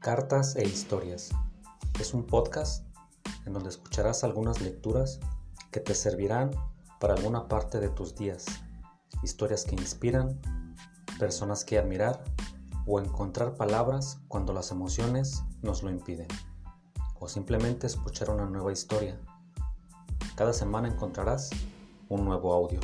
Cartas e Historias. Es un podcast en donde escucharás algunas lecturas que te servirán para alguna parte de tus días. Historias que inspiran, personas que admirar o encontrar palabras cuando las emociones nos lo impiden. O simplemente escuchar una nueva historia. Cada semana encontrarás un nuevo audio.